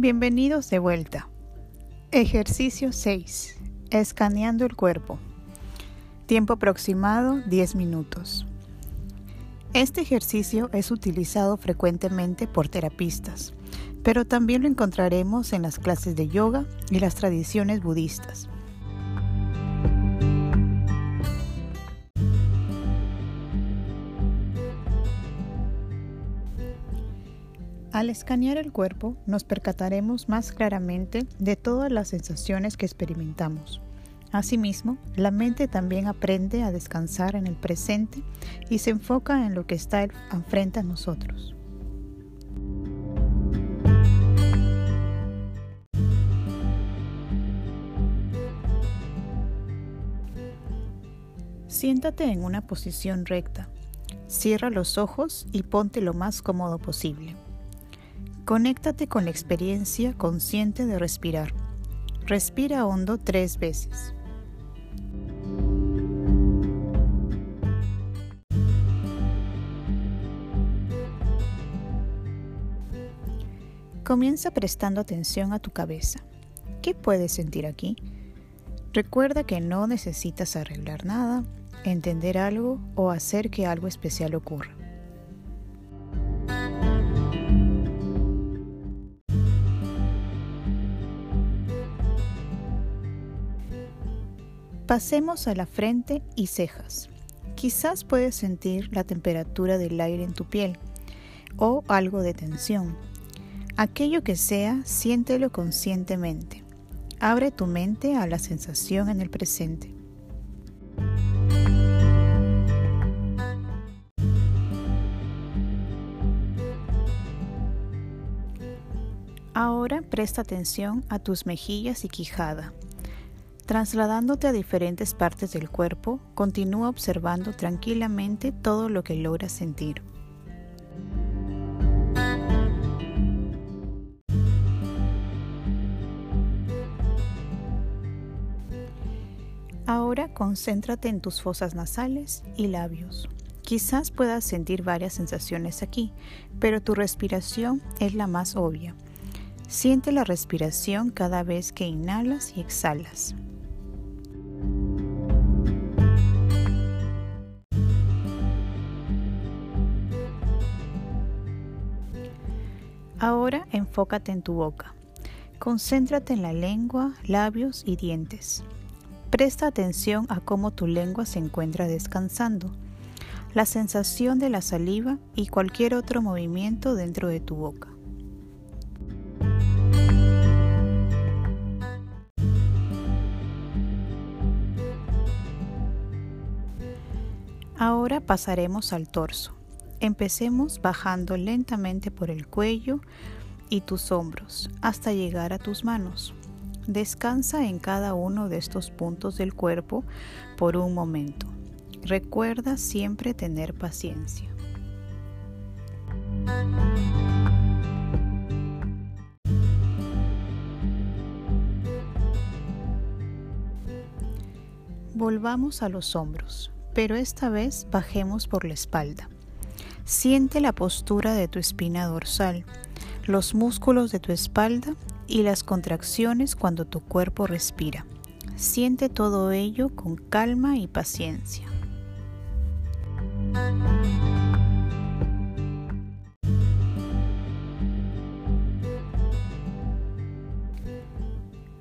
Bienvenidos de vuelta. Ejercicio 6. Escaneando el cuerpo. Tiempo aproximado 10 minutos. Este ejercicio es utilizado frecuentemente por terapistas, pero también lo encontraremos en las clases de yoga y las tradiciones budistas. Al escanear el cuerpo nos percataremos más claramente de todas las sensaciones que experimentamos. Asimismo, la mente también aprende a descansar en el presente y se enfoca en lo que está enfrente a nosotros. Siéntate en una posición recta. Cierra los ojos y ponte lo más cómodo posible. Conéctate con la experiencia consciente de respirar. Respira hondo tres veces. Comienza prestando atención a tu cabeza. ¿Qué puedes sentir aquí? Recuerda que no necesitas arreglar nada, entender algo o hacer que algo especial ocurra. Pasemos a la frente y cejas. Quizás puedes sentir la temperatura del aire en tu piel o algo de tensión. Aquello que sea, siéntelo conscientemente. Abre tu mente a la sensación en el presente. Ahora presta atención a tus mejillas y quijada. Trasladándote a diferentes partes del cuerpo, continúa observando tranquilamente todo lo que logras sentir. Ahora concéntrate en tus fosas nasales y labios. Quizás puedas sentir varias sensaciones aquí, pero tu respiración es la más obvia. Siente la respiración cada vez que inhalas y exhalas. Ahora enfócate en tu boca. Concéntrate en la lengua, labios y dientes. Presta atención a cómo tu lengua se encuentra descansando, la sensación de la saliva y cualquier otro movimiento dentro de tu boca. Ahora pasaremos al torso. Empecemos bajando lentamente por el cuello y tus hombros hasta llegar a tus manos. Descansa en cada uno de estos puntos del cuerpo por un momento. Recuerda siempre tener paciencia. Volvamos a los hombros, pero esta vez bajemos por la espalda. Siente la postura de tu espina dorsal, los músculos de tu espalda y las contracciones cuando tu cuerpo respira. Siente todo ello con calma y paciencia.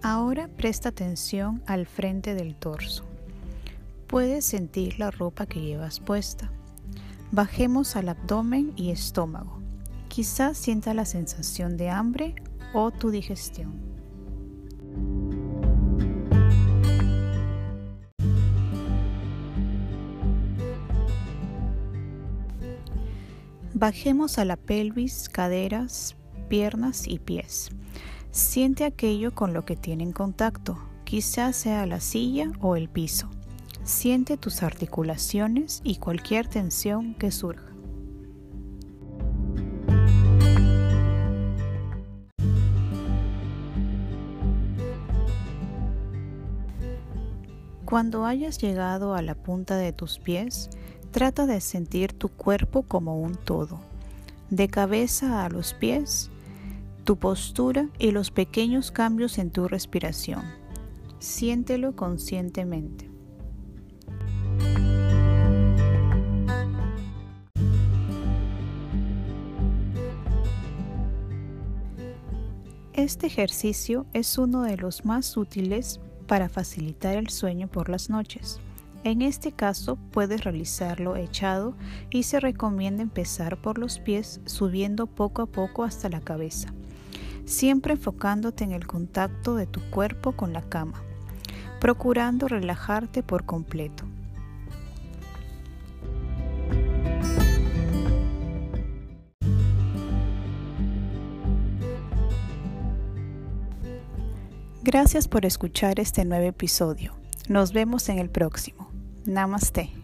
Ahora presta atención al frente del torso. Puedes sentir la ropa que llevas puesta Bajemos al abdomen y estómago. Quizás sienta la sensación de hambre o tu digestión. Bajemos a la pelvis, caderas, piernas y pies. Siente aquello con lo que tienen contacto, quizás sea la silla o el piso. Siente tus articulaciones y cualquier tensión que surja. Cuando hayas llegado a la punta de tus pies, trata de sentir tu cuerpo como un todo, de cabeza a los pies, tu postura y los pequeños cambios en tu respiración. Siéntelo conscientemente. Este ejercicio es uno de los más útiles para facilitar el sueño por las noches. En este caso puedes realizarlo echado y se recomienda empezar por los pies subiendo poco a poco hasta la cabeza, siempre enfocándote en el contacto de tu cuerpo con la cama, procurando relajarte por completo. Gracias por escuchar este nuevo episodio. Nos vemos en el próximo. Namaste.